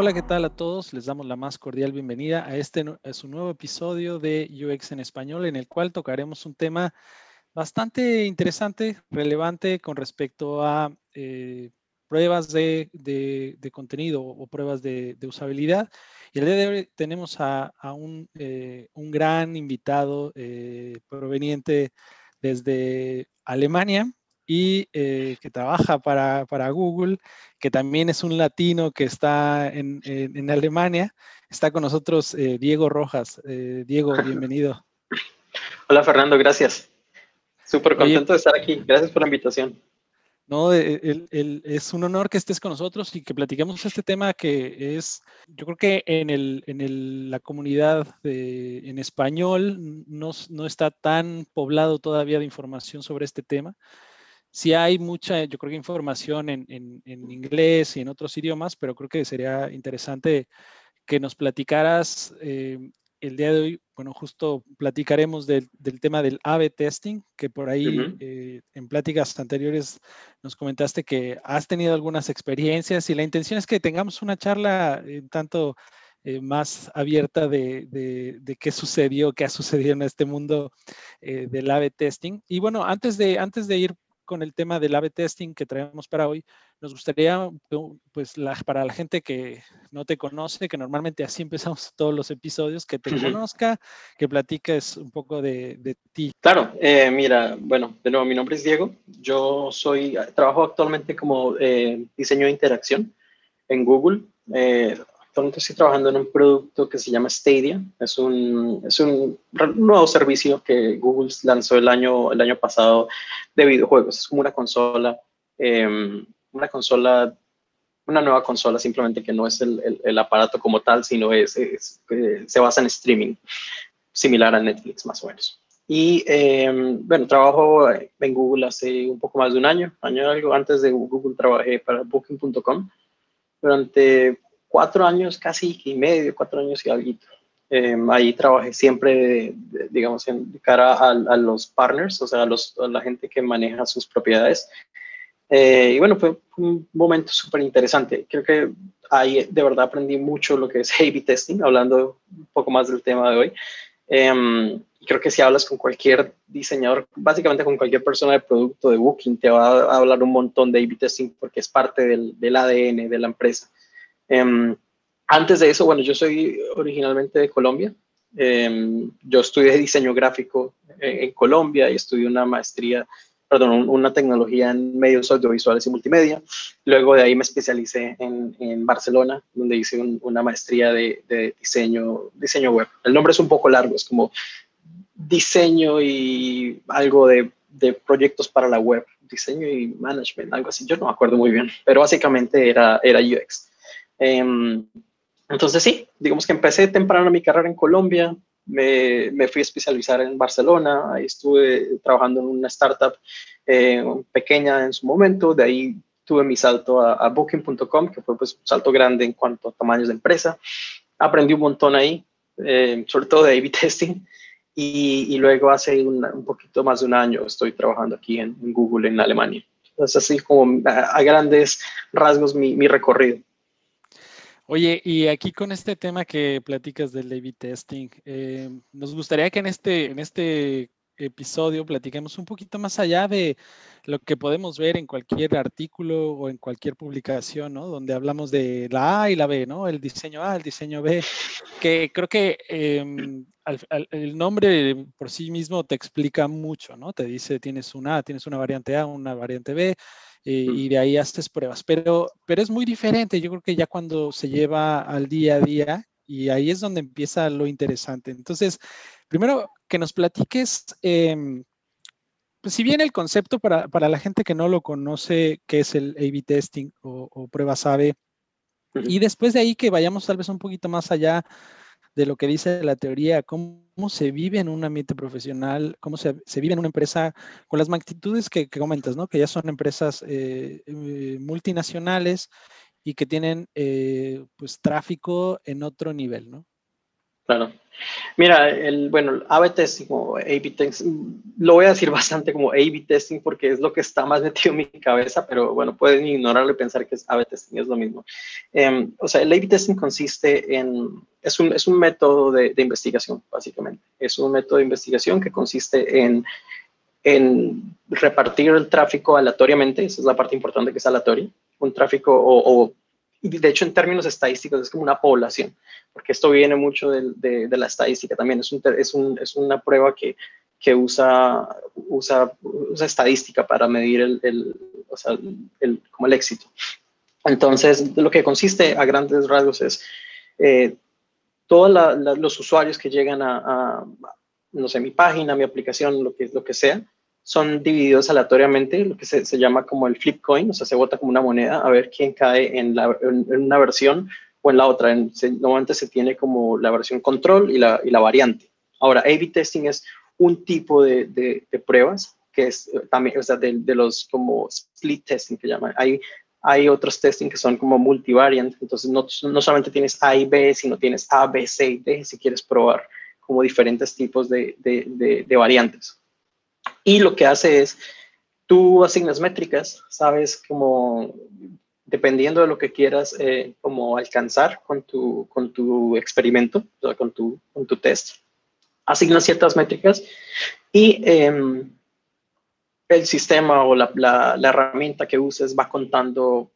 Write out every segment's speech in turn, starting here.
Hola, ¿qué tal a todos? Les damos la más cordial bienvenida a este a su nuevo episodio de UX en español, en el cual tocaremos un tema bastante interesante, relevante con respecto a eh, pruebas de, contenido o pruebas de, usabilidad. Y el día de hoy tenemos a, un, eh, un, gran invitado eh, proveniente desde Alemania, y eh, que trabaja para, para, Google, que también es un latino que está en, en, Alemania. Está con nosotros eh, Diego Rojas. Eh, Diego, bienvenido. Hola Fernando, gracias. Súper contento de estar aquí. Gracias por la invitación. No, el, el, es un honor que estés con nosotros y que platiquemos este tema que es, yo creo que en, el, en la comunidad de, en español no, no, está tan poblado todavía de información sobre este tema sí hay mucha, yo creo que información en, inglés y en otros idiomas, pero creo que sería interesante que nos platicaras eh, el día de hoy, bueno, justo platicaremos del, tema del A-B testing, que por ahí eh, en pláticas anteriores nos comentaste que has tenido algunas experiencias y la intención es que tengamos una charla un tanto eh, más abierta de, qué sucedió, qué ha sucedido en este mundo del A-B testing. Y bueno, antes de, antes de ir con el tema del A-B testing que traemos para hoy, nos gustaría, pues para la gente que no te conoce, que normalmente así empezamos todos los episodios, que te conozca, que platiques un poco de, ti. Claro, eh, mira, bueno, de nuevo, mi nombre es Diego, yo soy, trabajo actualmente como eh, diseño de interacción en Google. Eh, actualmente estoy trabajando en un producto que se llama Stadia. Es un, es un nuevo servicio que Google lanzó el año, el año pasado de videojuegos. Es como una consola, em, una consola, una nueva consola, simplemente que no es el, el, aparato como tal, sino es, eh, se basa en streaming, similar a Netflix más o menos. Y em, bueno, trabajo en Google hace un poco más de un año, año algo. Antes de Google trabajé para Booking.com durante cuatro años casi y medio, cuatro años y algo. Em, ahí trabajé siempre, digamos, en cara a, los partners, o sea, a, los, la gente que maneja sus propiedades. Eh, y bueno, fue un momento súper interesante. Creo que ahí de verdad aprendí mucho lo que es A-B testing, hablando un poco más del tema de hoy. Eh, creo que si hablas con cualquier diseñador, básicamente con cualquier persona de producto de Booking, te va a hablar un montón de A-B testing porque es parte del, del ADN de la empresa. Em, antes de eso, bueno, yo soy originalmente de Colombia. Em, yo estudié diseño gráfico en, Colombia y estudié una maestría, perdón, una tecnología en medios audiovisuales y multimedia. Luego de ahí me especialicé en, en Barcelona, donde hice una maestría de, de, diseño, diseño web. El nombre es un poco largo, es como diseño y algo de, de proyectos para la web, diseño y management, algo así. Yo no me acuerdo muy bien, pero básicamente era, era UX. Em, entonces sí, digamos que empecé temprano mi carrera en Colombia, me, me, fui a especializar en Barcelona, ahí estuve trabajando en una startup eh, pequeña en su momento, de ahí tuve mi salto a, Booking.com, que fue pues un salto grande en cuanto a tamaños de empresa, aprendí un montón ahí, eh, sobre todo de A-B testing, y, y, luego hace un poquito más de un año estoy trabajando aquí en, Google en Alemania. Entonces así como a, grandes rasgos mi, mi recorrido. Oye, y aquí con este tema que platicas del A-B testing, eh, nos gustaría que en este, en este episodio platiquemos un poquito más allá de lo que podemos ver en cualquier artículo o en cualquier publicación, ¿no? Donde hablamos de la A y la B, ¿no? El diseño A, el diseño B, que creo que em, el nombre por sí mismo te explica mucho, ¿no? Te dice, tienes una A, tienes una variante A, una variante B, eh, y de ahí haces pruebas. Pero, pero es muy diferente, yo creo que ya cuando se lleva al día a día, y ahí es donde empieza lo interesante. Entonces, primero que nos platiques, em, pues si bien el concepto para, para, la gente que no lo conoce, que es el A-B testing o, o pruebas A-B, y después de ahí que vayamos tal vez un poquito más allá de lo que dice la teoría, cómo, se vive en un ambiente profesional, cómo se, vive en una empresa con las magnitudes que, comentas, ¿no? Que ya son empresas eh, eh, multinacionales y que tienen eh, pues tráfico en otro nivel, ¿no? Claro. Mira, el, bueno, A-B testing o testing, lo voy a decir bastante como A-B testing porque es lo que está más metido en mi cabeza, pero bueno, pueden ignorarlo y pensar que es A-B testing, es lo mismo. Em, o sea, el A-B testing consiste en, es un, es un método de, de, investigación, básicamente. Es un método de investigación que consiste en, en repartir el tráfico aleatoriamente, esa es la parte importante que es aleatoria, un tráfico o de hecho en términos estadísticos es como una población, porque esto viene mucho de, de, la estadística también, es, un, es, un, es una prueba que, que usa, usa, usa, estadística para medir el, el, o sea, el, como el éxito. Entonces, lo que consiste a grandes rasgos es eh, todos los usuarios que llegan a, no sé, mi página, mi aplicación, lo que, lo que sea, son divididos aleatoriamente, lo que se, se, llama como el flip coin, o sea, se vota como una moneda a ver quién cae en, la, en, una versión o en la otra. En, se, normalmente se tiene como la versión control y la, y la variante. Ahora, A-B testing es un tipo de, de, pruebas que es eh, también, o sea, de, los como split testing que llaman. Hay, hay otros testing que son como multivariant, entonces no, no solamente tienes A y B, sino tienes A, B, C y D si quieres probar como diferentes tipos de variantes. Y lo que hace es, tú asignas métricas, sabes como dependiendo de lo que quieras eh, como alcanzar con tu, con tu experimento, o sea, con, tu, con tu test, asignas ciertas métricas y eh, el sistema o la, la, la, herramienta que uses va contando,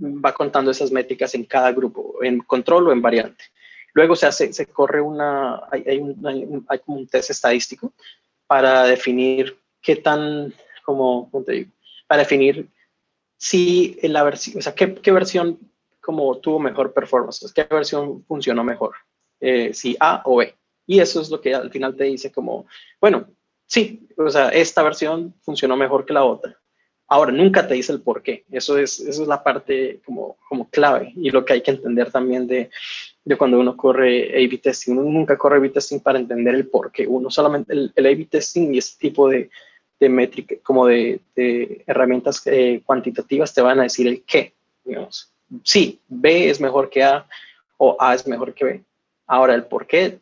va contando esas métricas en cada grupo, en control o en variante. Luego se hace, se corre una, hay, hay, un, hay, un, test estadístico para definir qué tan, como, ¿cómo te digo? Para definir si la versión, o sea, qué, qué, versión como tuvo mejor performance, qué versión funcionó mejor, eh, si A o B. Y eso es lo que al final te dice como, bueno, sí, o sea, esta versión funcionó mejor que la otra. Ahora, nunca te dice el por qué. Eso es, eso es la parte como, como clave y lo que hay que entender también de, de cuando uno corre A-B testing. Uno nunca corre A-B testing para entender el por qué. Uno solamente, el, el A-B testing y ese tipo de, de métrica, como de, de herramientas eh, cuantitativas te van a decir el qué, digamos. Sí, B es mejor que A o A es mejor que B. Ahora, el por qué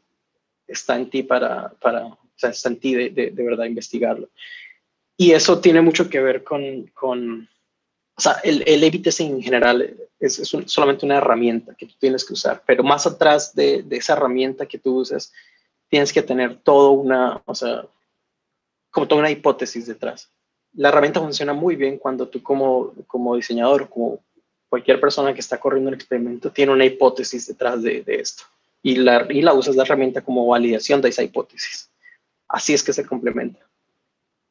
está en ti para, para o sea, está en ti de, de, de verdad investigarlo. Y eso tiene mucho que ver con, con o sea, el, el A-B en general es, es un, solamente una herramienta que tú tienes que usar, pero más atrás de, de esa herramienta que tú usas, tienes que tener todo una, o sea, como toda una hipótesis detrás. La herramienta funciona muy bien cuando tú como, como diseñador, como cualquier persona que está corriendo un experimento, tiene una hipótesis detrás de, de esto y la, y la usas la herramienta como validación de esa hipótesis. Así es que se complementa.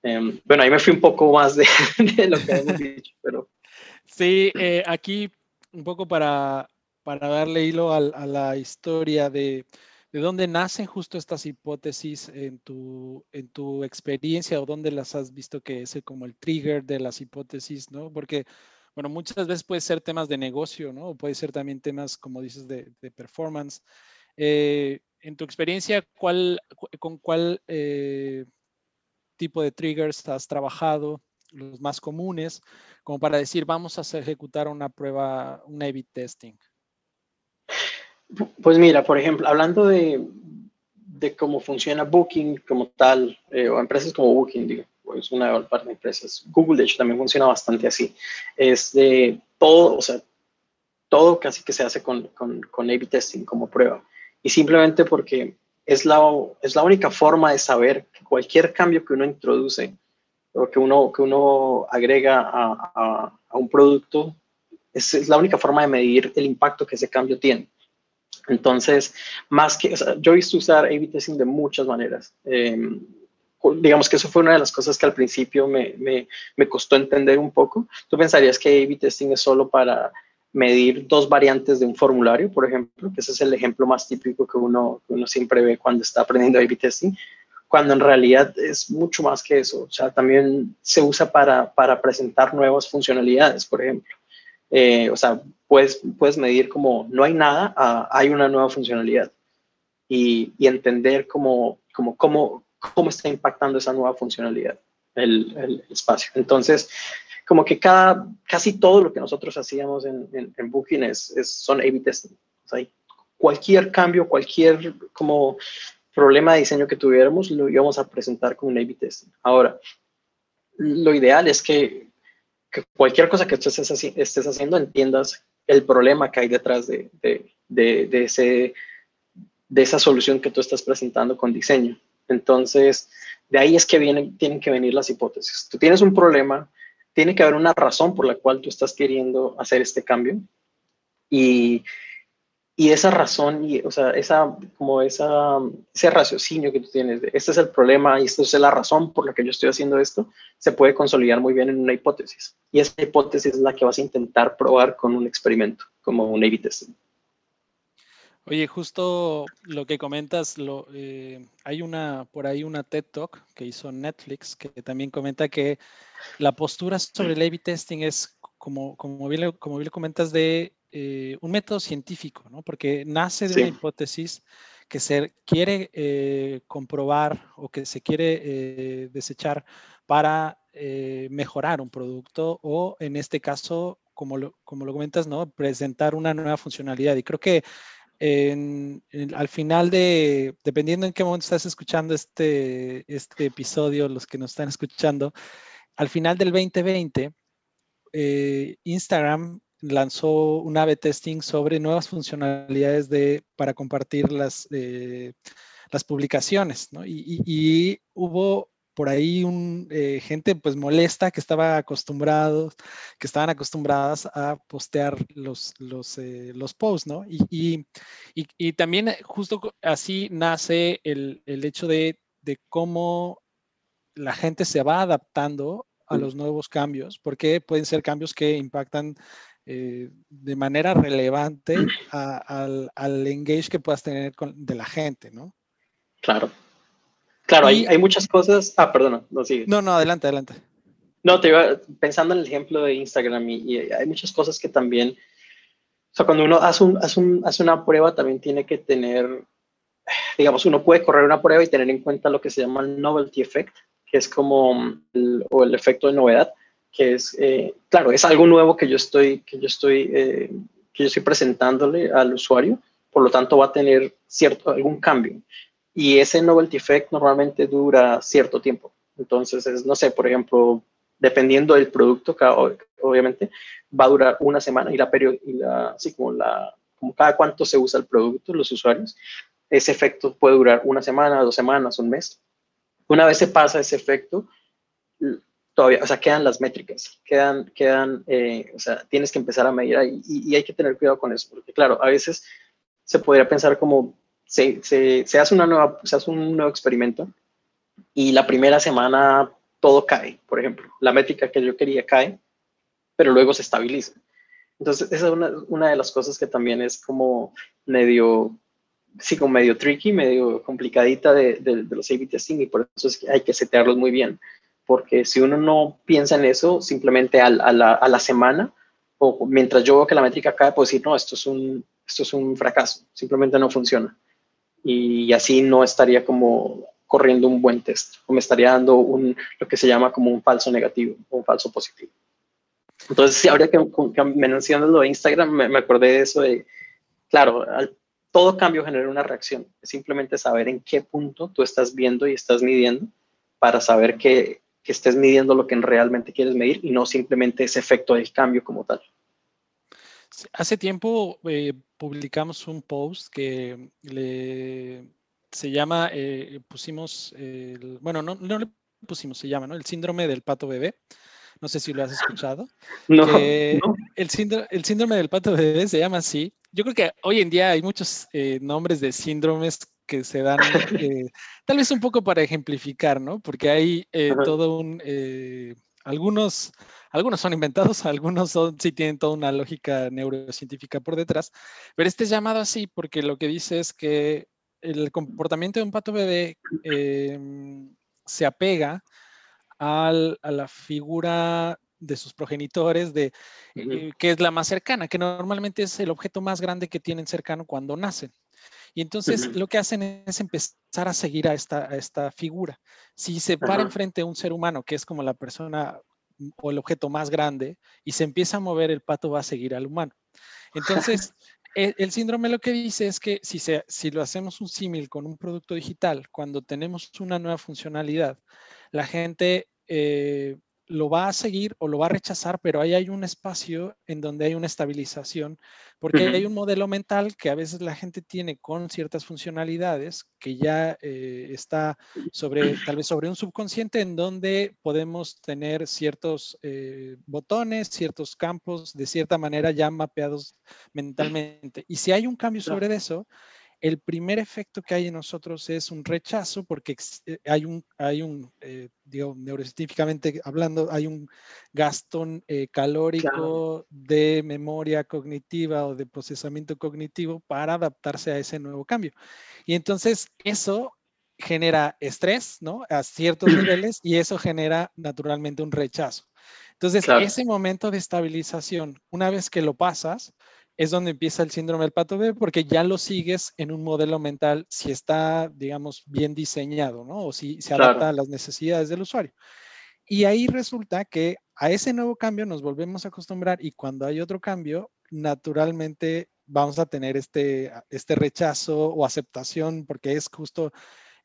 Um, bueno, ahí me fui un poco más de, de lo que hemos dicho, pero... Sí, eh, aquí un poco para, para darle hilo a, a la historia de, ¿De dónde nacen justo estas hipótesis en tu, en tu experiencia o dónde las has visto que es como el trigger de las hipótesis, ¿no? Porque, bueno, muchas veces puede ser temas de negocio, ¿no? O puede ser también temas, como dices, de, de performance. Eh, en tu experiencia, ¿cuál, ¿con cuál eh, tipo de triggers has trabajado? Los más comunes, como para decir, vamos a ejecutar una prueba, un A-B testing. Pues mira, por ejemplo, hablando de, de cómo funciona Booking como tal, eh, o empresas como Booking, digo, es una de las empresas. Google, de hecho, también funciona bastante así. Es de todo, o sea, todo casi que se hace con, con, con A-B testing como prueba. Y simplemente porque es la, es la única forma de saber que cualquier cambio que uno introduce o que uno, que uno agrega a, a, a un producto, es, es la única forma de medir el impacto que ese cambio tiene. Entonces, más que, o yo he visto usar A-B testing de muchas maneras. Eh, digamos que eso fue una de las cosas que al principio me, me, me costó entender un poco. Tú pensarías que A-B testing es solo para medir dos variantes de un formulario, por ejemplo, que ese es el ejemplo más típico que uno, que uno siempre ve cuando está aprendiendo A-B testing, cuando en realidad es mucho más que eso. O sea, también se usa para, para presentar nuevas funcionalidades, por ejemplo. Eh, o sea, puedes, puedes medir como no hay nada, a, hay una nueva funcionalidad y, y entender cómo, cómo, cómo, cómo está impactando esa nueva funcionalidad el, el, espacio. Entonces, como que cada, casi todo lo que nosotros hacíamos en, en, en Booking es, es, son A-B testing. O sea, cualquier cambio, cualquier como problema de diseño que tuviéramos, lo íbamos a presentar con un A-B testing. Ahora, lo ideal es que, cualquier cosa que estés, estés, haciendo entiendas el problema que hay detrás de, de, ese, de esa solución que tú estás presentando con diseño. Entonces, de ahí es que vienen, tienen que venir las hipótesis. Tú tienes un problema, tiene que haber una razón por la cual tú estás queriendo hacer este cambio y, y esa razón, y, o sea, esa, como esa, ese raciocinio que tú tienes, de, este es el problema y esta es la razón por la que yo estoy haciendo esto, se puede consolidar muy bien en una hipótesis. Y esa hipótesis es la que vas a intentar probar con un experimento, como un A-B testing. Oye, justo lo que comentas, eh, hay una por ahí una TED Talk que hizo Netflix que también comenta que la postura sobre el A-B testing es como, como, bien, como bien comentas de eh, un método científico, ¿no? Porque nace de una hipótesis que se quiere eh, comprobar o que se quiere desechar para mejorar un producto o en este caso, como lo, como lo comentas, ¿no? Presentar una nueva funcionalidad. Y creo que al final de, dependiendo en qué momento estás escuchando este, este episodio, los que nos están escuchando, al final del 2020, eh, Instagram lanzó un A-B testing sobre nuevas funcionalidades de, para compartir las, eh, las publicaciones, ¿no? y, y, hubo por ahí un, eh, gente pues molesta que estaba acostumbrados, que estaban acostumbradas a postear los, los, eh, los posts, ¿no? Y, y, y, también justo así nace el, el hecho de, de, cómo la gente se va adaptando a los nuevos cambios, porque pueden ser cambios que impactan de manera relevante al, al, engage que puedas tener con, de la gente, ¿no? Claro. Claro, hay, hay, muchas cosas. Ah, perdona, no sigue. No, no, adelante, adelante. No, te iba pensando en el ejemplo de Instagram y, hay muchas cosas que también. O sea, cuando uno hace, un, hace, un, hace una prueba, también tiene que tener. Digamos, uno puede correr una prueba y tener en cuenta lo que se llama el novelty effect, que es como. El, o el efecto de novedad, que es. Eh, claro, es algo nuevo que yo estoy, que yo estoy, eh, que yo estoy presentándole al usuario, por lo tanto va a tener cierto, algún cambio y ese novelty effect normalmente dura cierto tiempo. Entonces, es, no sé, por ejemplo, dependiendo del producto, obviamente, va a durar una semana y la periodicidad, así como, la, como cada cuánto se usa el producto, los usuarios, ese efecto puede durar una semana, dos semanas, un mes. Una vez se pasa ese efecto, todavía, o sea, quedan las métricas, quedan, quedan, eh, o sea, tienes que empezar a medir ahí y, hay que tener cuidado con eso, porque claro, a veces se podría pensar como, se, hace una nueva, se hace un nuevo experimento y la primera semana todo cae, por ejemplo. La métrica que yo quería cae, pero luego se estabiliza. Entonces, esa es una, una de las cosas que también es como medio, sí, como medio tricky, medio complicadita de, de, los A-B testing y por eso es que hay que setearlos muy bien. Porque si uno no piensa en eso, simplemente a, la, a la semana o mientras yo veo que la métrica cae, puedo decir, no, esto es un, esto es un fracaso, simplemente no funciona y así no estaría como corriendo un buen test o me estaría dando un, lo que se llama como un falso negativo o un falso positivo. Entonces, sí, ahora que, que me mencionas lo de Instagram, me, acordé de eso de, claro, todo cambio genera una reacción. Es simplemente saber en qué punto tú estás viendo y estás midiendo para saber que, que estés midiendo lo que realmente quieres medir y no simplemente ese efecto del cambio como tal. Hace tiempo eh, publicamos un post que le, se llama, eh, pusimos, el, bueno, no, no, le pusimos, se llama, ¿no? El síndrome del pato bebé. No sé si lo has escuchado. No, El, síndrome, el síndrome del pato bebé se llama así. Yo creo que hoy en día hay muchos eh, nombres de síndromes que se dan, tal vez un poco para ejemplificar, ¿no? Porque hay todo un, algunos algunos son inventados, algunos son, sí tienen toda una lógica neurocientífica por detrás, pero este es llamado así porque lo que dice es que el comportamiento de un pato bebé em, se apega a la figura de sus progenitores, de, eh, que es la más cercana, que normalmente es el objeto más grande que tienen cercano cuando nacen. Y entonces lo que hacen es empezar a seguir a esta, esta figura. Si se para enfrente a un ser humano, que es como la persona o el objeto más grande y se empieza a mover, el pato va a seguir al humano. Entonces, e, el, síndrome lo que dice es que si, se, si lo hacemos un símil con un producto digital, cuando tenemos una nueva funcionalidad, la gente eh, lo va a seguir o lo va a rechazar, pero ahí hay un espacio en donde hay una estabilización, porque hay un modelo mental que a veces la gente tiene con ciertas funcionalidades que ya eh, está sobre, tal vez sobre un subconsciente en donde podemos tener ciertos eh, botones, ciertos campos de cierta manera ya mapeados mentalmente. Y si hay un cambio sobre eso, el primer efecto que hay en nosotros es un rechazo porque eh, hay un, hay un eh, digo, neurocientíficamente hablando, hay un gasto eh, calórico de memoria cognitiva o de procesamiento cognitivo para adaptarse a ese nuevo cambio. Y entonces eso genera estrés, ¿no? A ciertos niveles y eso genera naturalmente un rechazo. Entonces, ese momento de estabilización, una vez que lo pasas, es donde empieza el síndrome del pato B, porque ya lo sigues en un modelo mental si está, digamos, bien diseñado, ¿no? O si se adapta a las necesidades del usuario. Y ahí resulta que a ese nuevo cambio nos volvemos a acostumbrar y cuando hay otro cambio, naturalmente vamos a tener este, este rechazo o aceptación, porque es justo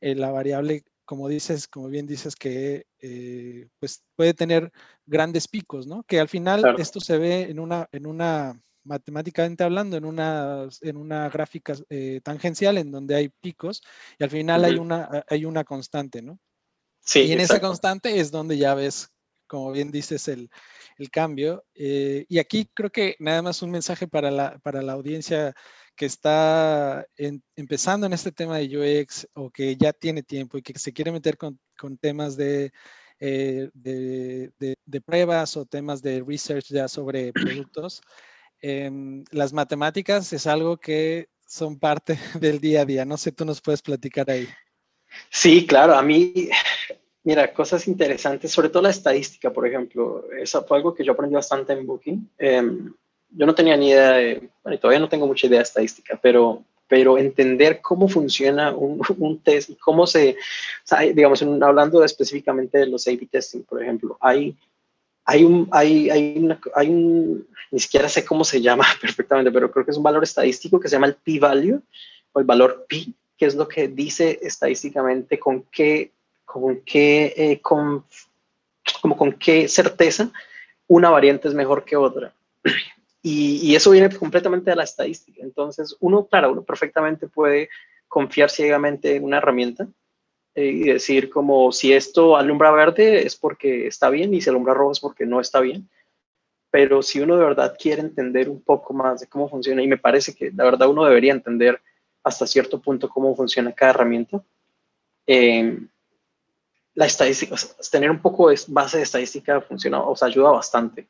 eh, la variable, como dices, como bien dices, que eh, pues puede tener grandes picos, ¿no? Que al final esto se ve en una, en una matemáticamente hablando, en una, en una gráfica eh, tangencial en donde hay picos y al final hay, una, hay una constante, ¿no? Sí. Y en esa constante es donde ya ves, como bien dices, el, el cambio. Eh, y aquí creo que nada más un mensaje para la, para la audiencia que está empezando en este tema de UX o que ya tiene tiempo y que se quiere meter con, con temas de, eh, de, de, de, pruebas o temas de research ya sobre productos. Em, las matemáticas es algo que son parte del día a día. No sé, tú nos puedes platicar ahí. Sí, claro, a mí, mira, cosas interesantes, sobre todo la estadística, por ejemplo, eso fue algo que yo aprendí bastante en Booking. Em, yo no tenía ni idea de, bueno, todavía no tengo mucha idea de estadística, pero, pero entender cómo funciona un, un test y cómo se, digamos, hablando específicamente de los A-B testing, por ejemplo, hay hay un, hay, hay, un, ni siquiera sé cómo se llama perfectamente, pero creo que es un valor estadístico que se llama el p-value o el valor p, que es lo que dice estadísticamente con qué, con qué, eh, con, como con qué certeza una variante es mejor que otra. Y, y, eso viene completamente de la estadística. Entonces, uno, claro, uno perfectamente puede confiar ciegamente en una herramienta y decir como si esto alumbra verde es porque está bien y si alumbra rojo es porque no está bien. Pero si uno de verdad quiere entender un poco más de cómo funciona, y me parece que la verdad uno debería entender hasta cierto punto cómo funciona cada herramienta, eh, la estadística, tener un poco de base de estadística funciona, o sea, ayuda bastante.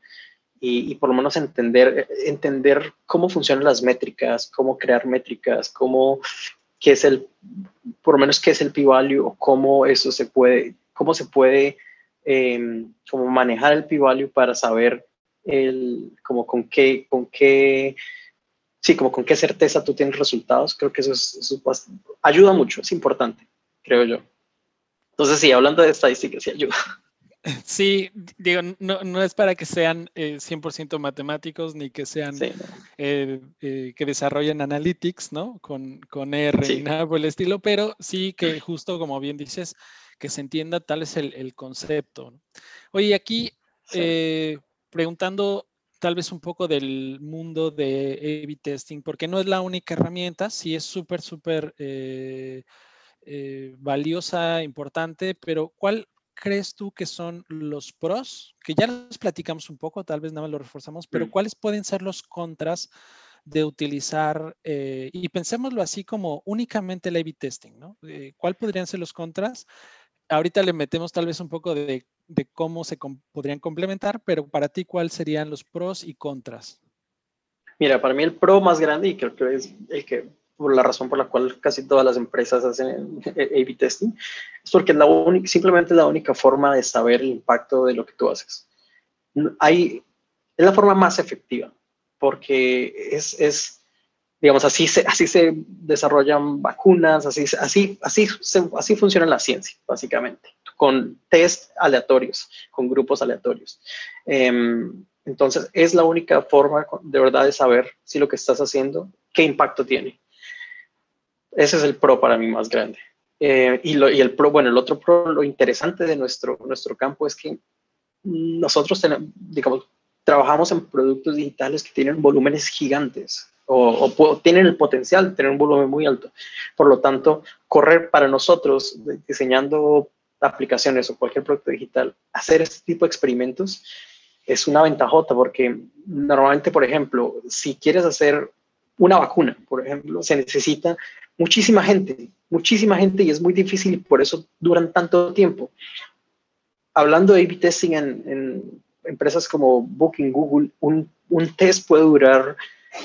Y, y, por lo menos entender, entender cómo funcionan las métricas, cómo crear métricas, cómo qué es el, por lo menos qué es el p-value o cómo eso se puede, cómo se puede eh, como manejar el p-value para saber el, como con qué, con qué, sí, como con qué certeza tú tienes resultados. Creo que eso, es, ayuda mucho, es importante, creo yo. Entonces, sí, hablando de estadísticas, sí ayuda. Sí, digo, no, no, es para que sean 100% eh, matemáticos ni que sean eh, eh, que desarrollen analytics, ¿no? Con, con R y nada por el estilo, pero sí que justo como bien dices, que se entienda tal es el, el concepto. Oye, aquí preguntando tal vez un poco del mundo de A-B testing, porque no es la única herramienta, sí es súper, súper valiosa, importante, pero ¿cuál, crees tú que son los pros? Que ya los platicamos un poco, tal vez nada más lo reforzamos, pero. ¿cuáles pueden ser los contras de utilizar, eh, y pensémoslo así como únicamente el A-B testing, ¿no? Eh, ¿Cuál podrían ser los contras? Ahorita le metemos tal vez un poco de, de cómo se podrían complementar, pero para ti, ¿cuáles serían los pros y contras? Mira, para mí el pro más grande, y creo que es el que por la razón por la cual casi todas las empresas hacen A-B testing, es porque es la única, simplemente es la única forma de saber el impacto de lo que tú haces. Hay, es la forma más efectiva, porque es, es digamos, así se, así se desarrollan vacunas, así, así, así, así funciona la ciencia, básicamente, con test aleatorios, con grupos aleatorios. Em, entonces, es la única forma de verdad de saber si lo que estás haciendo qué impacto tiene. Ese es el pro para mí más grande. Eh, y, lo, y, el pro, bueno, el otro pro, lo interesante de nuestro, nuestro campo es que nosotros tenemos, digamos, trabajamos en productos digitales que tienen volúmenes gigantes o, o, tienen el potencial de tener un volumen muy alto. Por lo tanto, correr para nosotros, diseñando aplicaciones o cualquier producto digital, hacer este tipo de experimentos es una ventajota porque normalmente, por ejemplo, si quieres hacer una vacuna, por ejemplo, se necesita muchísima gente, muchísima gente y es muy difícil y por eso duran tanto tiempo. Hablando de A-B testing en, empresas como Booking, Google, un, test puede durar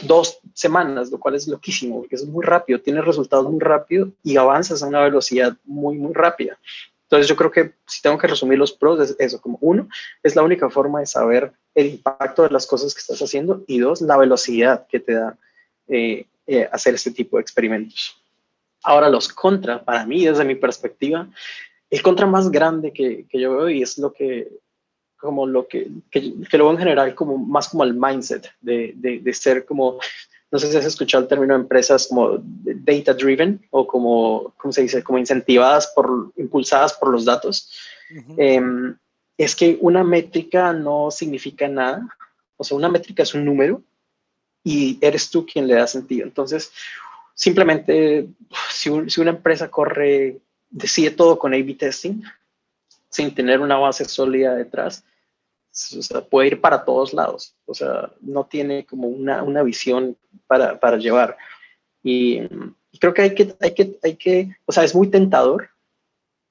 dos semanas, lo cual es loquísimo, porque es muy rápido, tiene resultados muy rápido y avanzas a una velocidad muy, muy rápida. Entonces yo creo que si tengo que resumir los pros es eso, como uno, es la única forma de saber el impacto de las cosas que estás haciendo y dos, la velocidad que te da eh, eh, hacer este tipo de experimentos. Ahora los contra, para mí, desde mi perspectiva, el contra más grande que, que yo veo y es lo que, como lo que, que, que, lo veo en general como más como el mindset de, de, de ser como no sé si has escuchado el término de empresas como data driven o como, ¿cómo se dice? Como incentivadas por, impulsadas por los datos. Em, es que una métrica no significa nada. O sea, una métrica es un número y eres tú quien le da sentido. Entonces, simplemente, si, si una empresa corre, decide todo con A-B testing, sin tener una base sólida detrás, o sea, puede ir para todos lados, o sea, no tiene como una, una visión para, para llevar. Y, creo que hay, que hay que, hay que, o sea, es muy tentador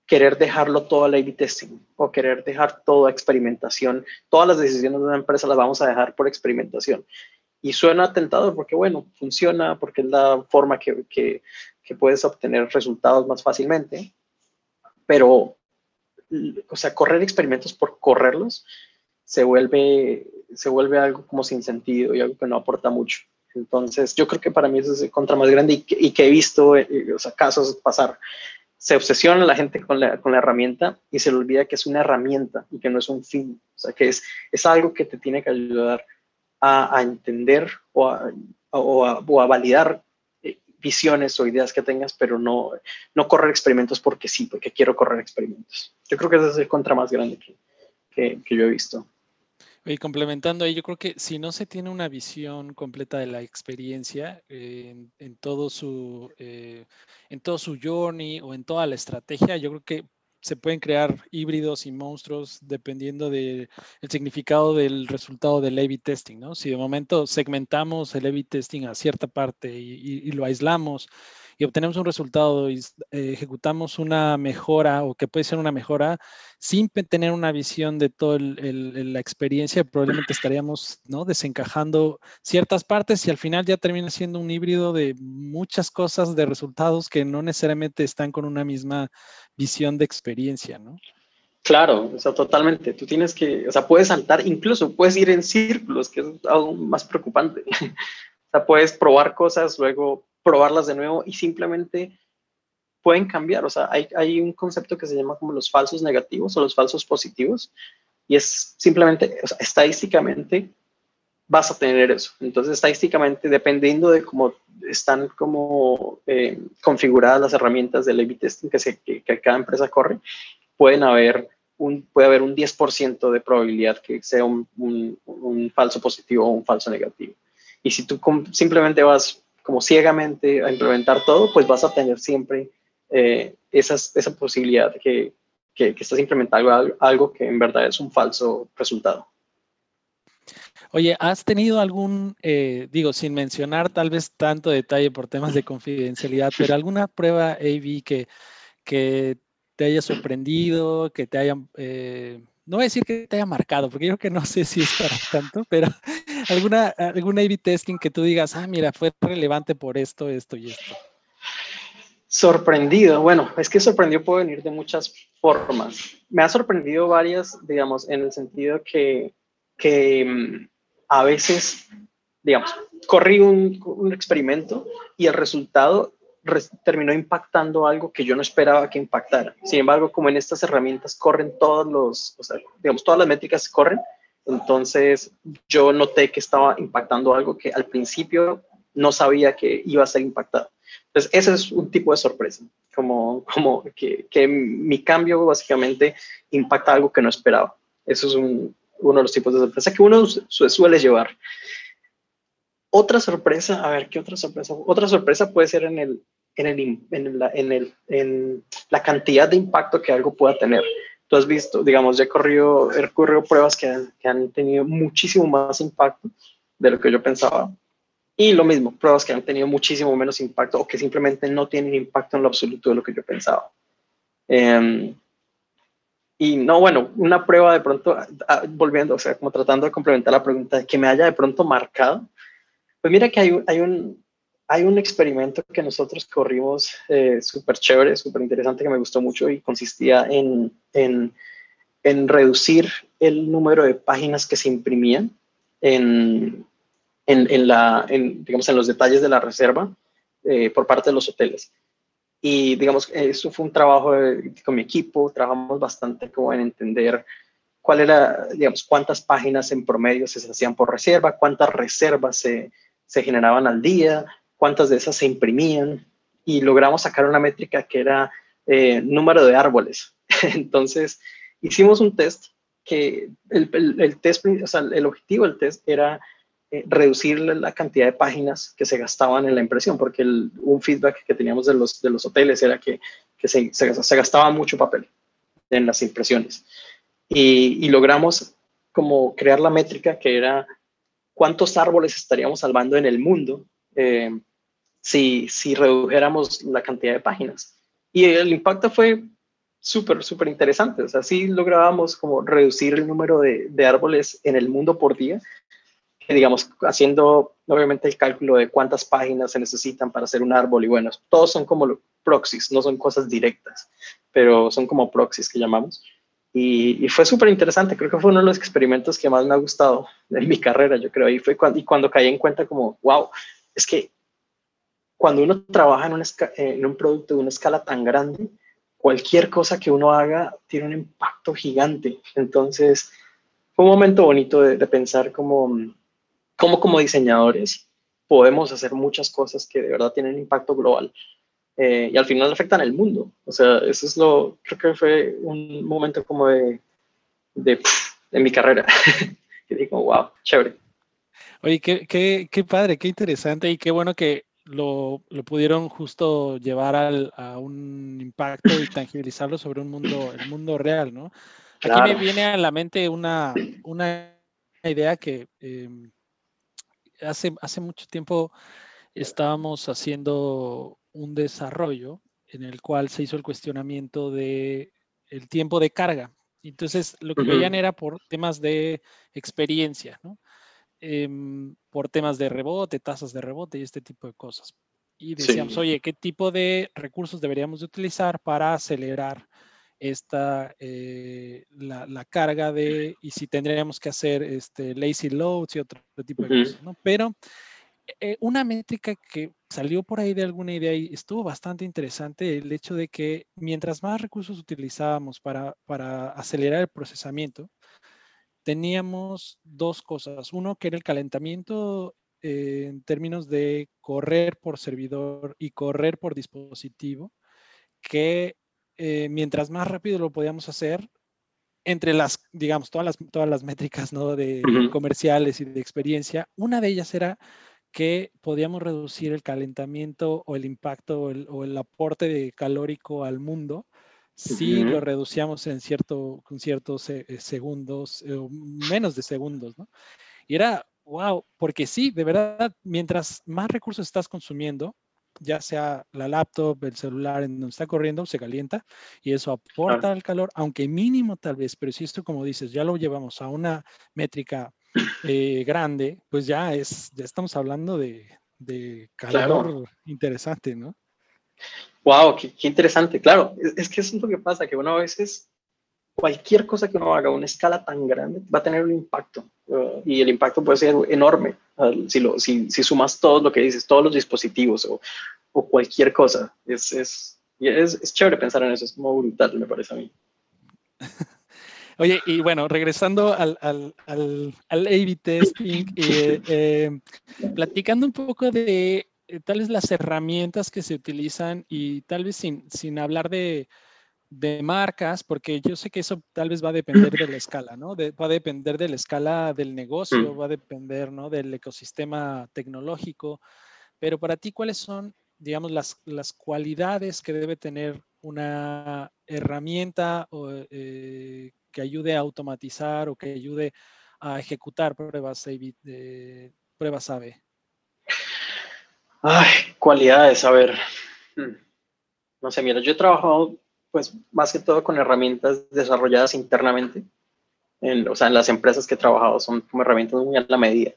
querer dejarlo todo a A-B testing o querer dejar todo a experimentación. Todas las decisiones de una empresa las vamos a dejar por experimentación. Y suena tentador porque, bueno, funciona, porque es la forma que, que, puedes obtener resultados más fácilmente. Pero, o sea, correr experimentos por correrlos se vuelve, se vuelve algo como sin sentido y algo que no aporta mucho. Entonces, yo creo que para mí es el contra más grande y que, he visto eh, eh, casos pasar. Se obsesiona la gente con la, con la, herramienta y se le olvida que es una herramienta y que no es un fin. O sea, que es, es algo que te tiene que ayudar a, a entender o a, o, a, o a, validar eh, visiones o ideas que tengas, pero no, no correr experimentos porque sí, porque quiero correr experimentos. Yo creo que ese es el contra más grande que, que, que yo he visto. Y complementando ahí, yo creo que si no se tiene una visión completa de la experiencia eh, en, todo su, eh, en todo su journey o en toda la estrategia, yo creo que se pueden crear híbridos y monstruos dependiendo del significado del resultado del A-B testing, ¿no? Si de momento segmentamos el A-B testing a cierta parte y lo aislamos y obtenemos un resultado y eh, ejecutamos una mejora o que puede ser una mejora sin tener una visión de toda la experiencia, probablemente estaríamos ¿no? desencajando ciertas partes y al final ya termina siendo un híbrido de muchas cosas, de resultados que no necesariamente están con una misma visión de experiencia, ¿no? Claro, o sea, totalmente. Tú tienes que, o sea, puedes saltar, incluso puedes ir en círculos, que es algo más preocupante. o sea, puedes probar cosas, luego probarlas de nuevo y simplemente pueden cambiar. O sea, hay, hay, un concepto que se llama como los falsos negativos o los falsos positivos y es simplemente, o sea, estadísticamente vas a tener eso. Entonces, estadísticamente, dependiendo de cómo están como eh, configuradas las herramientas del A-B testing que, se, que, que, cada empresa corre, pueden haber un, puede haber un 10% de probabilidad que sea un, un, un, falso positivo o un falso negativo. Y si tú simplemente vas como ciegamente a implementar todo, pues vas a tener siempre eh, esas, esa posibilidad de que, que, que, estás implementando algo, algo que en verdad es un falso resultado. Oye, ¿has tenido algún, eh, digo, sin mencionar tal vez tanto detalle por temas de confidencialidad, pero alguna prueba AV que, que te haya sorprendido, que te haya eh, no voy a decir que te haya marcado, porque yo creo que no sé si es para tanto, pero alguna, alguna A-B testing que tú digas, ah, mira, fue relevante por esto, esto y esto. Sorprendido, bueno, es que sorprendido puede venir de muchas formas. Me ha sorprendido varias, digamos, en el sentido que, que mm, a veces, digamos, corrí un, un experimento y el resultado terminó impactando algo que yo no esperaba que impactara. Sin embargo, como en estas herramientas corren todos los, o sea, digamos, todas las métricas corren, entonces yo noté que estaba impactando algo que al principio no sabía que iba a ser impactado. Entonces, ese es un tipo de sorpresa, como, que, mi cambio básicamente impacta algo que no esperaba. Eso es un, uno de los tipos de sorpresa que uno suele llevar. Otra sorpresa, a ver, ¿qué otra sorpresa? Otra sorpresa puede ser en, la, en la cantidad de impacto que algo pueda tener. Tú has visto, digamos, ya he corrido, he corrido pruebas que han, que han tenido muchísimo más impacto de lo que yo pensaba. Y lo mismo, pruebas que han tenido muchísimo menos impacto o que simplemente no tienen impacto en lo absoluto de lo que yo pensaba. Eh, y no, bueno, una prueba de pronto, ah, volviendo, o sea, como tratando de complementar la pregunta, que me haya de pronto marcado. Pues mira que hay, hay, un, hay un experimento que nosotros corrimos eh, súper chévere, súper interesante, que me gustó mucho y consistía en, en, en, reducir el número de páginas que se imprimían en, en, la, digamos, en los detalles de la reserva eh, por parte de los hoteles. Y digamos, eso fue un trabajo con mi equipo, trabajamos bastante como en entender cuál era, digamos, cuántas páginas en promedio se hacían por reserva, cuántas reservas se, se generaban al día, cuántas de esas se imprimían y logramos sacar una métrica que era eh, número de árboles. Entonces, hicimos un test que el, el, test, o sea, el objetivo del test era eh, reducir la cantidad de páginas que se gastaban en la impresión, porque un feedback que teníamos de los, de los hoteles era que, que se, se, gastaba mucho papel en las impresiones. Y, y, logramos como crear la métrica que era cuántos árboles estaríamos salvando en el mundo eh, si, si redujéramos la cantidad de páginas. Y el impacto fue súper, súper interesante. O sea, lográbamos como reducir el número de, de, árboles en el mundo por día digamos, haciendo obviamente el cálculo de cuántas páginas se necesitan para hacer un árbol y bueno, todos son como proxies, no son cosas directas, pero son como proxies que llamamos. Y, fue súper interesante, creo que fue uno de los experimentos que más me ha gustado en mi carrera, yo creo, y fue cuando, y cuando caí en cuenta como, wow, es que cuando uno trabaja en, en un producto de una escala tan grande, cualquier cosa que uno haga tiene un impacto gigante. Entonces, fue un momento bonito de, de pensar como cómo como diseñadores podemos hacer muchas cosas que de verdad tienen impacto global eh, y al final afectan el mundo. O sea, eso es lo, creo que fue un momento como de, de, mi carrera, que digo, wow, chévere. Oye, qué, qué, qué, padre, qué interesante y qué bueno que lo, lo pudieron justo llevar al, a un impacto y tangibilizarlo sobre un mundo, el mundo real, ¿no? Aquí me viene a la mente una, una idea que em, hace, hace mucho tiempo estábamos haciendo un desarrollo en el cual se hizo el cuestionamiento de el tiempo de carga. Entonces, lo que veían era por temas de experiencia, ¿no? Em, por temas de rebote, tasas de rebote y este tipo de cosas. Y decíamos, oye, ¿qué tipo de recursos deberíamos de utilizar para acelerar esta, eh, la, carga de, y si tendríamos que hacer este, lazy loads y otro tipo de cosas, ¿no? Pero eh, una métrica que salió por ahí de alguna idea y estuvo bastante interesante, el hecho de que mientras más recursos utilizábamos para, para acelerar el procesamiento, teníamos dos cosas. Uno, que era el calentamiento eh, en términos de correr por servidor y correr por dispositivo, que eh, mientras más rápido lo podíamos hacer, entre las, digamos, todas las, todas las métricas ¿no? de comerciales y de experiencia, una de ellas era que podíamos reducir el calentamiento o el impacto o el, aporte de calórico al mundo si lo reducíamos en cierto, con ciertos eh, segundos, eh, o menos de segundos, ¿no? Y era, wow, porque sí, de verdad, mientras más recursos estás consumiendo, ya sea la laptop, el celular en donde está corriendo, se calienta y eso aporta el calor, aunque mínimo tal vez, pero si esto, como dices, ya lo llevamos a una métrica eh, grande, pues ya es, ya estamos hablando de, calor interesante, ¿no? Wow, qué, interesante. Claro, es, que eso es lo que pasa, que una a veces cualquier cosa que uno haga a una escala tan grande va a tener un impacto uh, y el impacto puede ser enorme uh, si, lo, si, si, sumas todo lo que dices, todos los dispositivos o, o cualquier cosa. Es, es, es, es, chévere pensar en eso, es como brutal, me parece a mí. Oye, y bueno, regresando al, al, al, A-B testing, eh, eh, platicando un poco de eh, tal vez las herramientas que se utilizan y tal vez sin, sin hablar de, de, marcas, porque yo sé que eso tal vez va a depender de la escala, ¿no? va a depender de la escala del negocio, va a depender, ¿no? Del ecosistema tecnológico. Pero para ti, ¿cuáles son, digamos, las, las cualidades que debe tener una herramienta eh, que ayude a automatizar o que ayude a ejecutar pruebas de, pruebas AB? Ay, cualidades, a ver. Hmm. No sé, mira, yo he trabajado pues más que todo con herramientas desarrolladas internamente. En, o sea, en las empresas que he trabajado son como herramientas muy a la medida.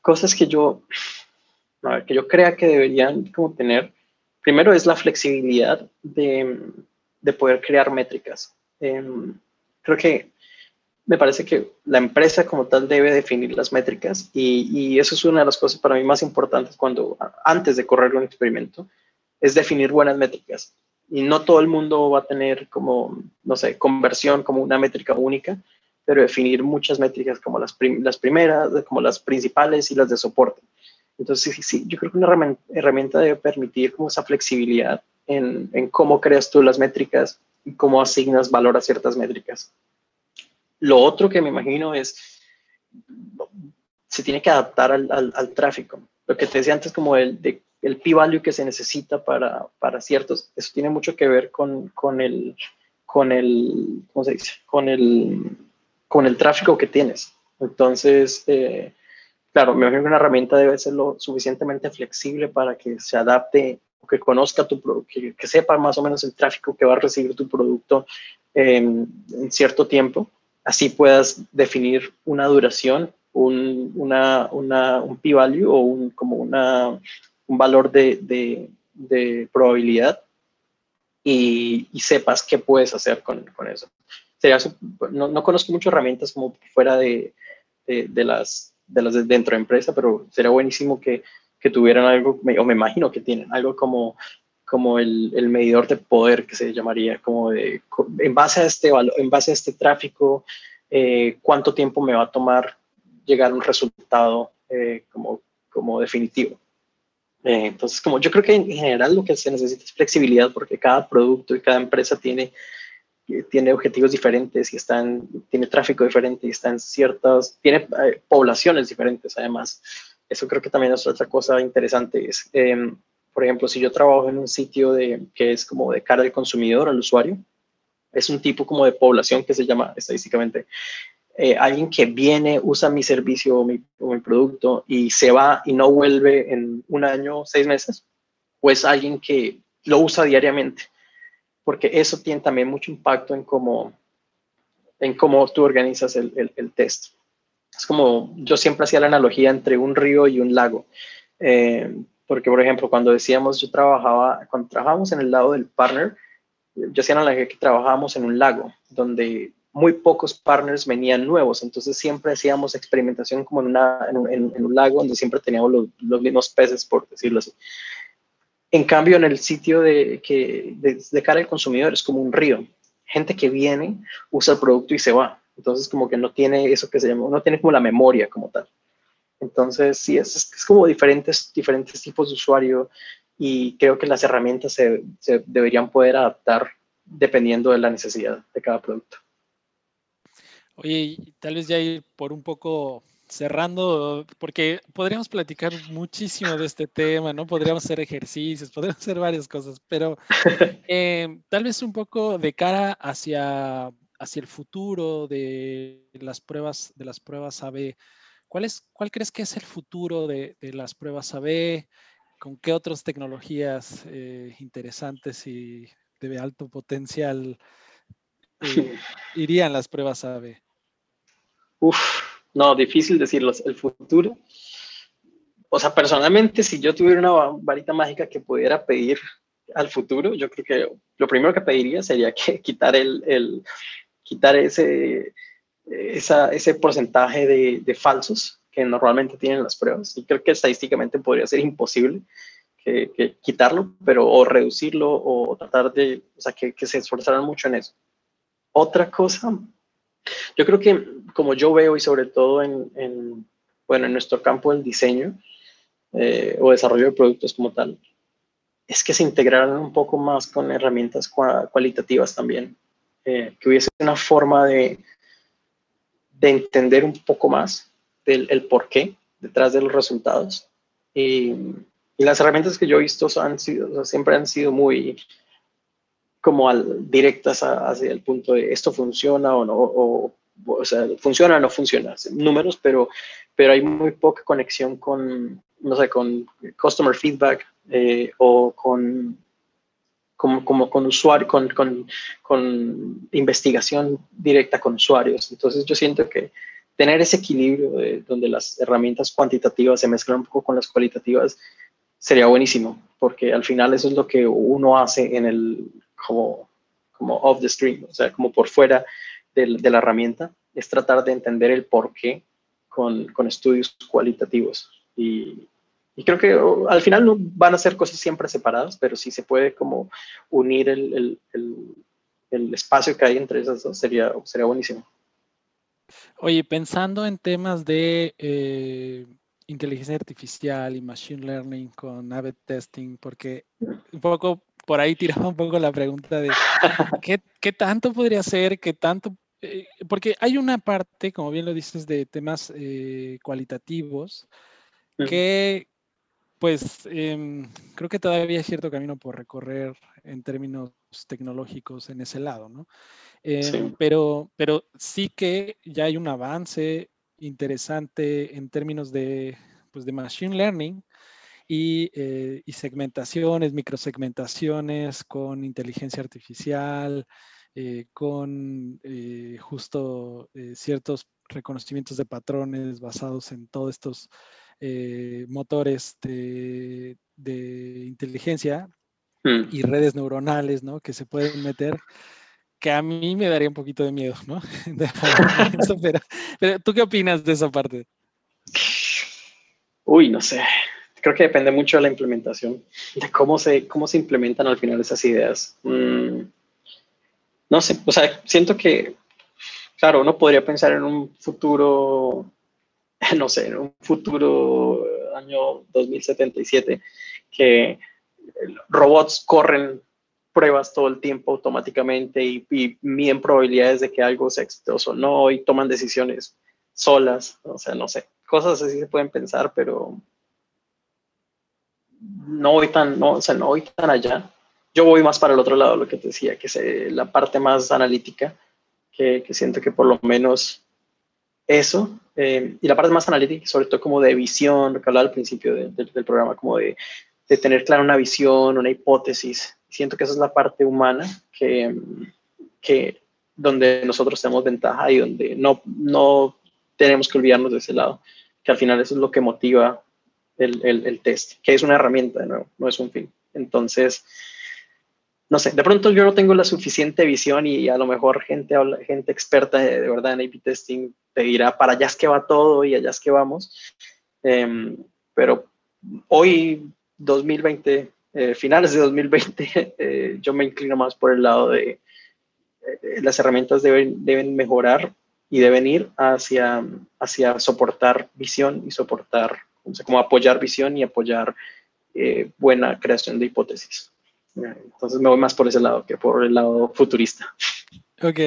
Cosas que yo, a ver, que yo crea que deberían como tener, primero es la flexibilidad de, de poder crear métricas. Em, creo que me parece que la empresa como tal debe definir las métricas y, y, eso es una de las cosas para mí más importantes cuando antes de correr un experimento es definir buenas métricas. Y no todo el mundo va a tener como no sé conversión como una métrica única pero definir muchas métricas como las, las primeras como las principales y las de soporte. Entonces sí, sí yo creo que una herramienta debe permitir como esa flexibilidad en, en cómo creas tú las métricas y cómo asignas valor a ciertas métricas lo otro que me imagino es, se tiene que adaptar al, tráfico. Lo que te decía antes, como el, de, el p-value que se necesita para, para, ciertos, eso tiene mucho que ver con, con, el, con el, ¿cómo se dice? Con el, con el tráfico que tienes. Entonces, eh, claro, me imagino que una herramienta debe ser lo suficientemente flexible para que se adapte, que conozca tu producto, que, sepa más o menos el tráfico que va a recibir tu producto en cierto tiempo así puedas definir una duración, un, una, un p-value o un, como una, un valor de, probabilidad y, sepas qué puedes hacer con, eso. no, conozco muchas herramientas fuera de, las, de las dentro de empresa, pero sería buenísimo que, que tuvieran algo, o me imagino que tienen algo como como el, el, medidor de poder que se llamaría, como de, en base a este en base a este tráfico, eh, cuánto tiempo me va a tomar llegar a un resultado eh, como, como definitivo. Eh, entonces, como yo creo que en general lo que se necesita es flexibilidad porque cada producto y cada empresa tiene, tiene objetivos diferentes y están, tiene tráfico diferente y están ciertas, tiene poblaciones diferentes además. Eso creo que también es otra cosa interesante. Es, em, por ejemplo, si yo trabajo en un sitio de, que es como de cara al consumidor, al usuario, es un tipo como de población que se llama estadísticamente eh, alguien que viene, usa mi servicio o mi, producto y se va y no vuelve en un año, seis meses, o es alguien que lo usa diariamente, porque eso tiene también mucho impacto en cómo, en cómo tú organizas el, el, test. Es como, yo siempre hacía la analogía entre un río y un lago. Eh, porque, por ejemplo, cuando decíamos, yo trabajaba, cuando trabajábamos en el lado del partner, yo hacía la que trabajábamos en un lago, donde muy pocos partners venían nuevos, entonces siempre hacíamos experimentación como en, una, en, un lago donde siempre teníamos los, mismos peces, por decirlo así. En cambio, en el sitio de, que, de, cara al consumidor es como un río. Gente que viene, usa el producto y se va. Entonces, como que no tiene eso que se llama, no tiene como la memoria como tal. Entonces, sí, es, es como diferentes, diferentes tipos de usuario y creo que las herramientas se, deberían poder adaptar dependiendo de la necesidad de cada producto. Oye, tal vez ya ir por un poco cerrando, porque podríamos platicar muchísimo de este tema, ¿no? Podríamos hacer ejercicios, podríamos hacer varias cosas, pero eh, tal vez un poco de cara hacia, hacia el futuro de las pruebas, de las pruebas AB. ¿Cuál, es, cuál crees que es el futuro de, de las pruebas AB? ¿Con qué otras tecnologías eh, interesantes y de alto potencial eh, irían las pruebas AB? Uf, no, difícil decirlo. El futuro. O sea, personalmente, si yo tuviera una varita mágica que pudiera pedir al futuro, yo creo que lo primero que pediría sería que quitar el, el quitar ese, ese porcentaje de, de falsos que normalmente tienen las pruebas. Y creo que estadísticamente podría ser imposible que, quitarlo, pero o reducirlo o tratar de, o sea, que, se esforzaran mucho en eso. Otra cosa, Yo creo que como yo veo y sobre todo en, bueno, en nuestro campo del diseño eh, o desarrollo de productos como tal, es que se integraran un poco más con herramientas cualitativas también, eh, que hubiese una forma de, de entender un poco más del el por qué detrás de los resultados. Y, las herramientas que yo he visto han sido, siempre han sido muy como al, directas hacia el punto de esto funciona o no, o, o sea, funciona no funciona, números, pero, pero hay muy poca conexión con, no sé, con customer feedback eh, o con, como, como con usuario, con, con, con, investigación directa con usuarios. Entonces yo siento que tener ese equilibrio de, donde las herramientas cuantitativas se mezclan un poco con las cualitativas sería buenísimo, porque al final eso es lo que uno hace en el, como, como off the stream, o sea, como por fuera de, de la herramienta, es tratar de entender el por qué con, con estudios cualitativos. Y, y, creo que al final no van a ser cosas siempre separadas, pero si se puede como unir el, el, el, el espacio que hay entre esas dos, sería, sería buenísimo. Oye, pensando en temas de eh, inteligencia artificial y machine learning con A-B testing, porque un poco por ahí tiraba un poco la pregunta de ¿qué, qué tanto podría ser, qué tanto eh, porque hay una parte, como bien lo dices, de temas eh, cualitativos que, pues, em, creo que todavía hay cierto camino por recorrer en términos tecnológicos en ese lado, ¿no? Em, pero, pero sí que ya hay un avance interesante en términos de, pues, de machine learning y, eh, y segmentaciones, microsegmentaciones con inteligencia artificial, eh, con eh, justo eh, ciertos reconocimientos de patrones basados en todos estos motores de, inteligencia mm. y redes neuronales, ¿no? Que se pueden meter, que a mí me daría un poquito de miedo, ¿no? pero, ¿tú qué opinas de esa parte? Uy, no sé. Creo que depende mucho de la implementación, de cómo se, cómo se implementan al final esas ideas. Mm, no sé, o sea, siento que, claro, uno podría pensar en un futuro, no sé, en un futuro año 2077, que robots corren pruebas todo el tiempo automáticamente y, y miden probabilidades de que algo sea exitoso o no y toman decisiones solas, o sea, no sé, cosas así se pueden pensar, pero no voy tan, no, o sea, no voy tan allá. Yo voy más para el otro lado, lo que te decía, que es eh, la parte más analítica, que, siento que por lo menos eso, eh, y la parte más analítica, sobre todo como de visión, lo que hablaba al principio del programa, como de, de, tener clara una visión, una hipótesis. Siento que esa es la parte humana que, que donde nosotros tenemos ventaja y donde no, no tenemos que olvidarnos de ese lado, que al final eso es lo que motiva el, el, el test, que es una herramienta de nuevo, no es un fin. Entonces, no sé, de pronto yo no tengo la suficiente visión y a lo mejor gente, gente experta de, verdad en A-B testing te dirá, para allá es que va todo y allá es que vamos. Em, pero hoy, 2020, eh, finales de 2020, eh, yo me inclino más por el lado de eh, las herramientas deben, deben mejorar y deben ir hacia, hacia soportar visión y soportar, como apoyar visión y apoyar buena creación de hipótesis. Entonces me voy más por ese lado que por el lado futurista. Ok.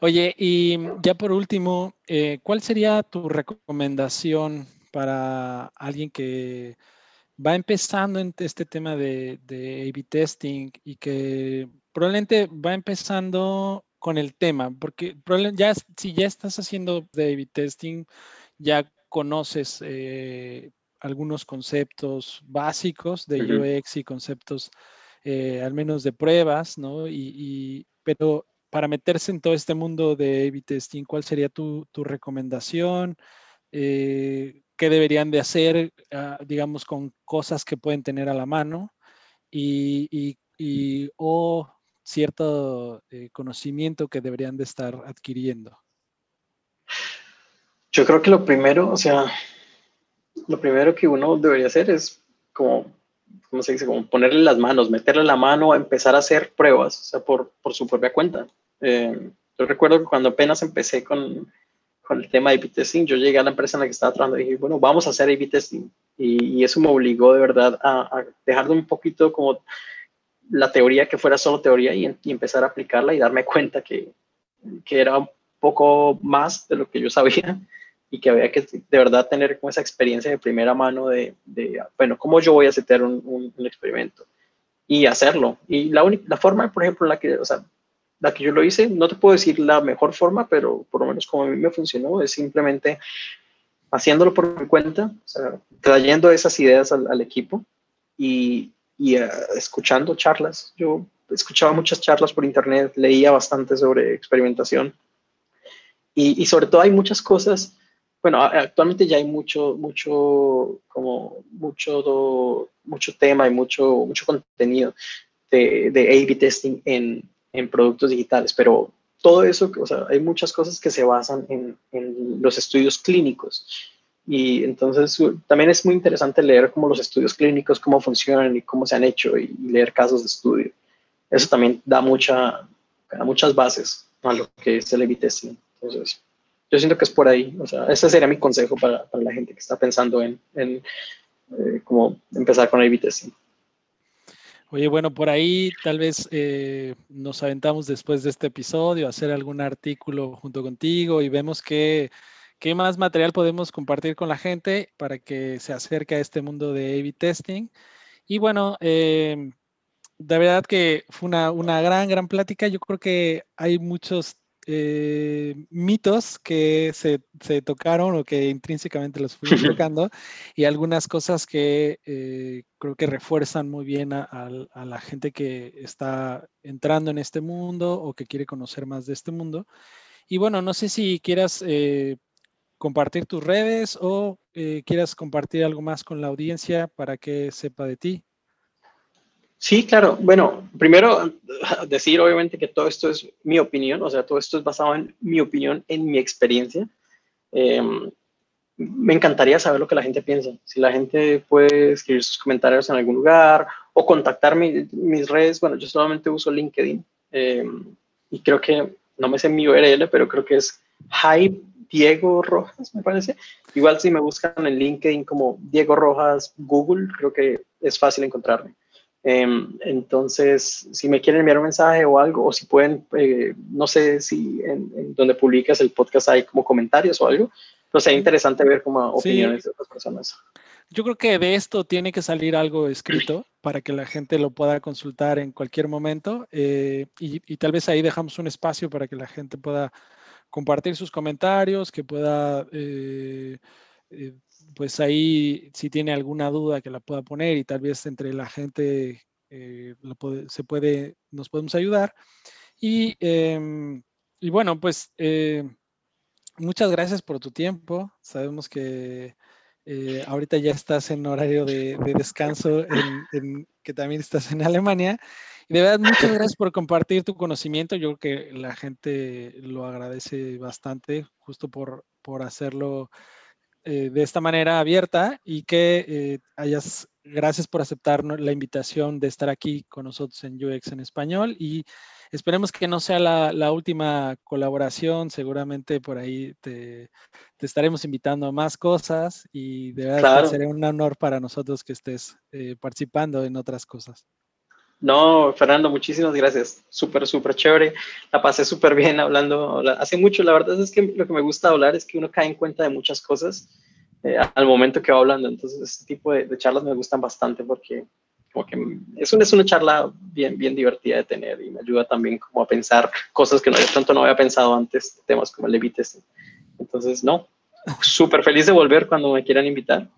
Oye, y ya por último, eh, ¿cuál sería tu recomendación para alguien que va empezando en este tema de, de A-B testing y que probablemente va empezando con el tema? Porque ya si ya estás haciendo de A-B testing, ya conoces eh, algunos conceptos básicos de UX y conceptos eh, al menos de pruebas, ¿no? Y, pero para meterse en todo este mundo de A-B testing, ¿cuál sería tu, recomendación? Eh, ¿Qué deberían de hacer, ah, digamos, con cosas que pueden tener a la mano? Y, o cierto eh, conocimiento que deberían de estar adquiriendo. Yo creo que lo primero, o sea, lo primero que uno debería hacer es como ¿cómo se dice? Como ponerle las manos, meterle la mano, a empezar a hacer pruebas, o sea, por, por su propia cuenta. Eh, Yo recuerdo que cuando apenas empecé con, con el tema de A-B testing, yo llegué a la empresa en la que estaba trabajando y dije, bueno, vamos a hacer A-B testing. Y, eso me obligó de verdad a, a dejar de un poquito como la teoría que fuera solo teoría y, empezar a aplicarla y darme cuenta que, que, era un poco más de lo que yo sabía y que había que de verdad tener como esa experiencia de primera mano de, de bueno, cómo yo voy a hacer un, un, experimento y hacerlo. Y la, única, la forma, por ejemplo, la que, o sea, la que yo lo hice, no te puedo decir la mejor forma, pero por lo menos como a mí me funcionó, es simplemente haciéndolo por mi cuenta, o sea, trayendo esas ideas al, al equipo y, y uh, escuchando charlas. Yo escuchaba muchas charlas por internet, leía bastante sobre experimentación y, y, sobre todo hay muchas cosas. Bueno, actualmente ya hay mucho, mucho, como mucho, mucho tema y mucho, mucho contenido de, de A-B testing en, en productos digitales, pero todo eso, o sea, hay muchas cosas que se basan en, en los estudios clínicos y entonces también es muy interesante leer como los estudios clínicos, cómo funcionan y cómo se han hecho y, leer casos de estudio. Eso también da, mucha, da muchas bases a lo que es el a testing. Entonces, yo siento que es por ahí. O sea, ese sería mi consejo para, la gente que está pensando en, en eh, cómo empezar con el a testing. Oye, bueno, por ahí tal vez eh, nos aventamos después de este episodio a hacer algún artículo junto contigo y vemos que ¿Qué más material podemos compartir con la gente para que se acerque a este mundo de A-B testing? Y bueno, eh, de verdad que fue una, una, gran, gran plática. Yo creo que hay muchos eh, mitos que se, se, tocaron o que intrínsecamente los fuimos tocando y algunas cosas que eh, creo que refuerzan muy bien a, a, la gente que está entrando en este mundo o que quiere conocer más de este mundo. Y bueno, no sé si quieras eh, compartir tus redes o quieras compartir algo más con la audiencia para que sepa de ti. Sí, claro. Bueno, primero decir obviamente que todo esto es mi opinión, o sea, todo esto es basado en mi opinión, en mi experiencia. Em, me encantaría saber lo que la gente piensa. Si la gente puede escribir sus comentarios en algún lugar o contactarme mis redes, bueno, yo solamente uso LinkedIn em, y creo que, no me sé mi URL, pero creo que es hype Diego Rojas, me parece. Igual si me buscan en LinkedIn como Diego Rojas Google, creo que es fácil encontrarme. Em, entonces, si me quieren enviar un mensaje o algo, o si pueden, eh, no sé si en, donde publicas el podcast hay como comentarios o algo, pero sería interesante ver como opiniones de otras personas. Yo creo que de esto tiene que salir algo escrito para que la gente lo pueda consultar en cualquier momento eh, y, y, tal vez ahí dejamos un espacio para que la gente pueda compartir sus comentarios, que pueda, eh, eh, pues ahí, si tiene alguna duda, que la pueda poner y tal vez entre la gente eh, se puede, nos podemos ayudar. Y, em, y bueno, pues muchas gracias por tu tiempo. Sabemos que ahorita ya estás en horario de, descanso, que también estás en Alemania. De verdad, muchas gracias por compartir tu conocimiento. Yo creo que la gente lo agradece bastante, justo por, por hacerlo eh, de esta manera abierta y que eh, hayas, gracias por aceptar la invitación de estar aquí con nosotros en UX en español y esperemos que no sea la, última colaboración, seguramente por ahí te, estaremos invitando a más cosas y de verdad será un honor para nosotros que estés eh, participando en otras cosas. No, Fernando, muchísimas gracias. Súper, súper chévere. La pasé súper bien hablando. Hace mucho, la verdad es que lo que me gusta hablar es que uno cae en cuenta de muchas cosas eh, al momento que va hablando. Entonces, este tipo de, charlas me gustan bastante porque como que es, una, es una charla bien, bien divertida de tener y me ayuda también como a pensar cosas que no, de pronto no había pensado antes, temas como el Levites. Entonces, no, súper feliz de volver cuando me quieran invitar.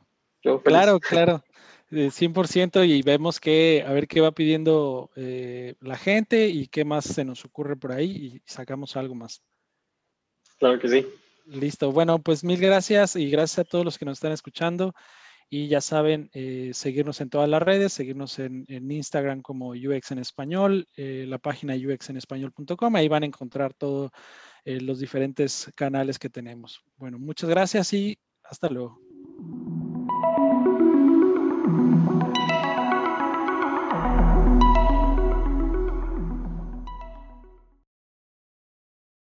claro, claro. 100% y vemos que a ver qué va pidiendo eh, la gente y qué más se nos ocurre por ahí y sacamos algo más. Claro que sí. Listo. Bueno, pues mil gracias y gracias a todos los que nos están escuchando. Y ya saben, eh, seguirnos en todas las redes, seguirnos en, Instagram como UX en español, eh, la página uxenespañol.com, ahí van a encontrar todos los diferentes canales que tenemos. Bueno, muchas gracias y hasta luego.